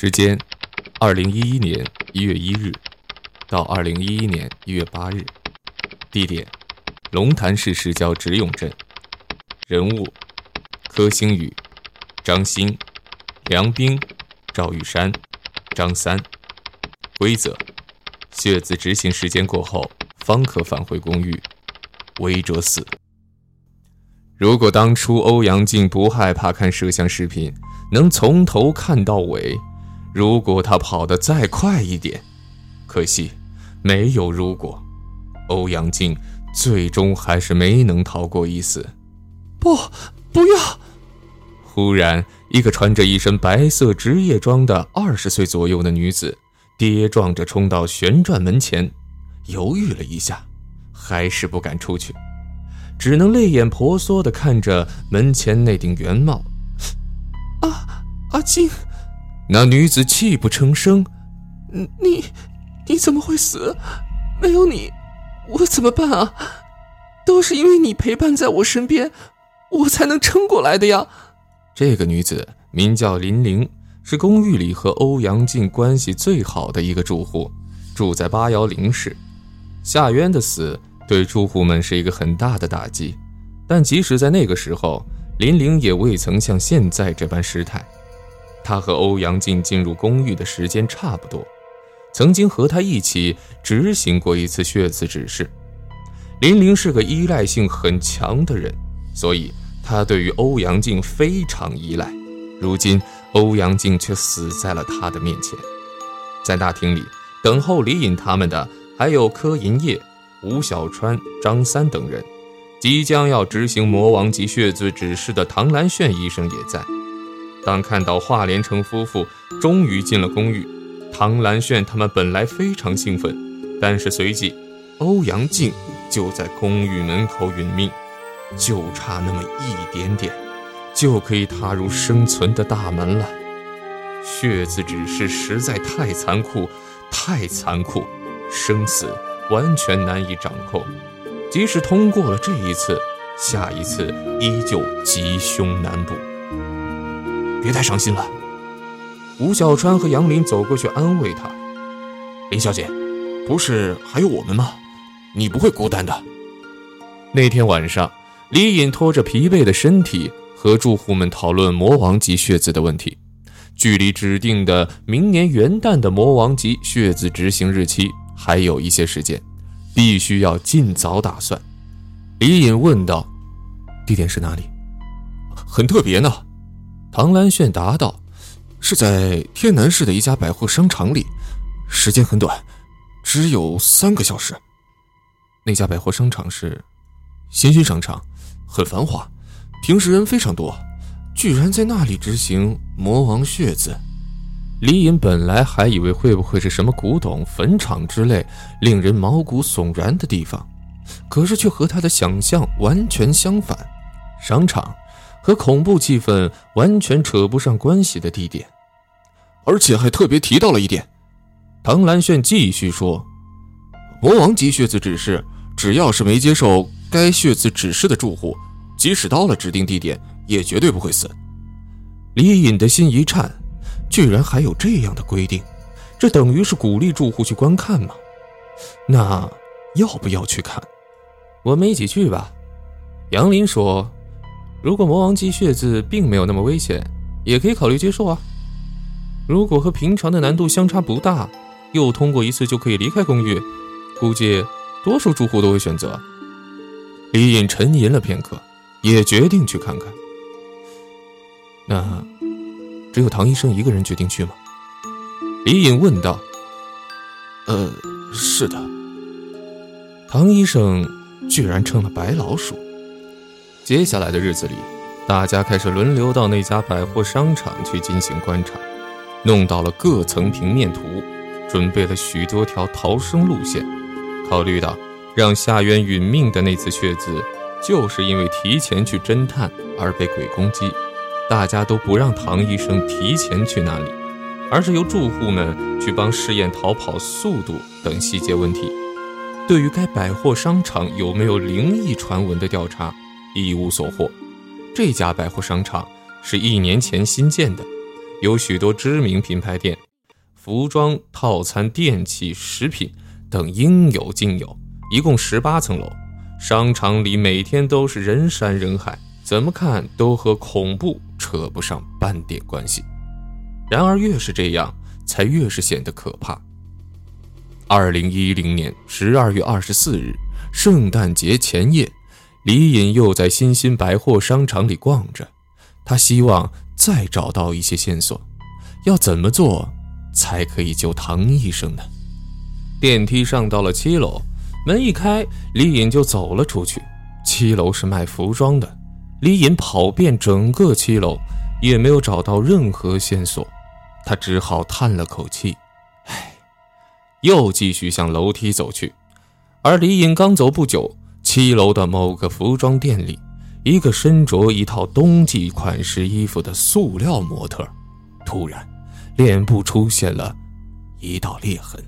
时间：二零一一年一月一日到二零一一年一月八日。地点：龙潭市市郊直永镇。人物：柯星宇、张鑫、梁冰、赵玉山、张三。规则：血字执行时间过后，方可返回公寓。违者死。如果当初欧阳靖不害怕看摄像视频，能从头看到尾；如果他跑得再快一点，可惜没有如果，欧阳靖最终还是没能逃过一死。不，不要！忽然，一个穿着一身白色职业装的二十岁左右的女子，跌撞着冲到旋转门前，犹豫了一下。还是不敢出去，只能泪眼婆娑地看着门前那顶圆帽。啊，阿静，那女子泣不成声。你，你怎么会死？没有你，我怎么办啊？都是因为你陪伴在我身边，我才能撑过来的呀。这个女子名叫林玲，是公寓里和欧阳靖关系最好的一个住户，住在八幺零室。夏渊的死。对住户们是一个很大的打击，但即使在那个时候，林玲也未曾像现在这般失态。他和欧阳靖进入公寓的时间差不多，曾经和他一起执行过一次血字指示。林玲是个依赖性很强的人，所以她对于欧阳靖非常依赖。如今欧阳靖却死在了他的面前，在大厅里等候李隐他们的还有柯银叶。吴小川、张三等人，即将要执行魔王级血字指示的唐兰炫医生也在。当看到华连成夫妇终于进了公寓，唐兰炫他们本来非常兴奋，但是随即欧阳靖就在公寓门口殒命，就差那么一点点，就可以踏入生存的大门了。血字指示实在太残酷，太残酷，生死。完全难以掌控，即使通过了这一次，下一次依旧吉凶难卜。别太伤心了，吴小川和杨林走过去安慰他：“林小姐，不是还有我们吗？你不会孤单的。”那天晚上，李隐拖着疲惫的身体和住户们讨论魔王级血字的问题。距离指定的明年元旦的魔王级血字执行日期。还有一些时间，必须要尽早打算。李隐问道：“地点是哪里？”很特别呢。唐兰炫答道：“是在天南市的一家百货商场里，时间很短，只有三个小时。那家百货商场是新兴商场，很繁华，平时人非常多。居然在那里执行魔王血字。”李隐本来还以为会不会是什么古董坟场之类令人毛骨悚然的地方，可是却和他的想象完全相反。商场和恐怖气氛完全扯不上关系的地点，而且还特别提到了一点。唐兰炫继续说：“魔王级血字指示，只要是没接受该血字指示的住户，即使到了指定地点，也绝对不会死。”李隐的心一颤。居然还有这样的规定，这等于是鼓励住户去观看吗？那要不要去看？我们一起去吧。杨林说：“如果魔王级血字并没有那么危险，也可以考虑接受啊。如果和平常的难度相差不大，又通过一次就可以离开公寓，估计多数住户都会选择。”李隐沉吟了片刻，也决定去看看。那。只有唐医生一个人决定去吗？李隐问道。呃，是的。唐医生居然成了白老鼠。接下来的日子里，大家开始轮流到那家百货商场去进行观察，弄到了各层平面图，准备了许多条逃生路线。考虑到让夏渊殒命的那次血字，就是因为提前去侦探而被鬼攻击。大家都不让唐医生提前去那里，而是由住户们去帮试验逃跑速度等细节问题。对于该百货商场有没有灵异传闻的调查，一无所获。这家百货商场是一年前新建的，有许多知名品牌店，服装、套餐、电器、食品等应有尽有，一共十八层楼。商场里每天都是人山人海，怎么看都和恐怖扯不上半点关系。然而，越是这样，才越是显得可怕。二零一零年十二月二十四日，圣诞节前夜，李隐又在新新百货商场里逛着，他希望再找到一些线索。要怎么做才可以救唐医生呢？电梯上到了七楼，门一开，李隐就走了出去。七楼是卖服装的，李隐跑遍整个七楼，也没有找到任何线索。他只好叹了口气，唉，又继续向楼梯走去。而李隐刚走不久，七楼的某个服装店里，一个身着一套冬季款式衣服的塑料模特，突然脸部出现了一道裂痕。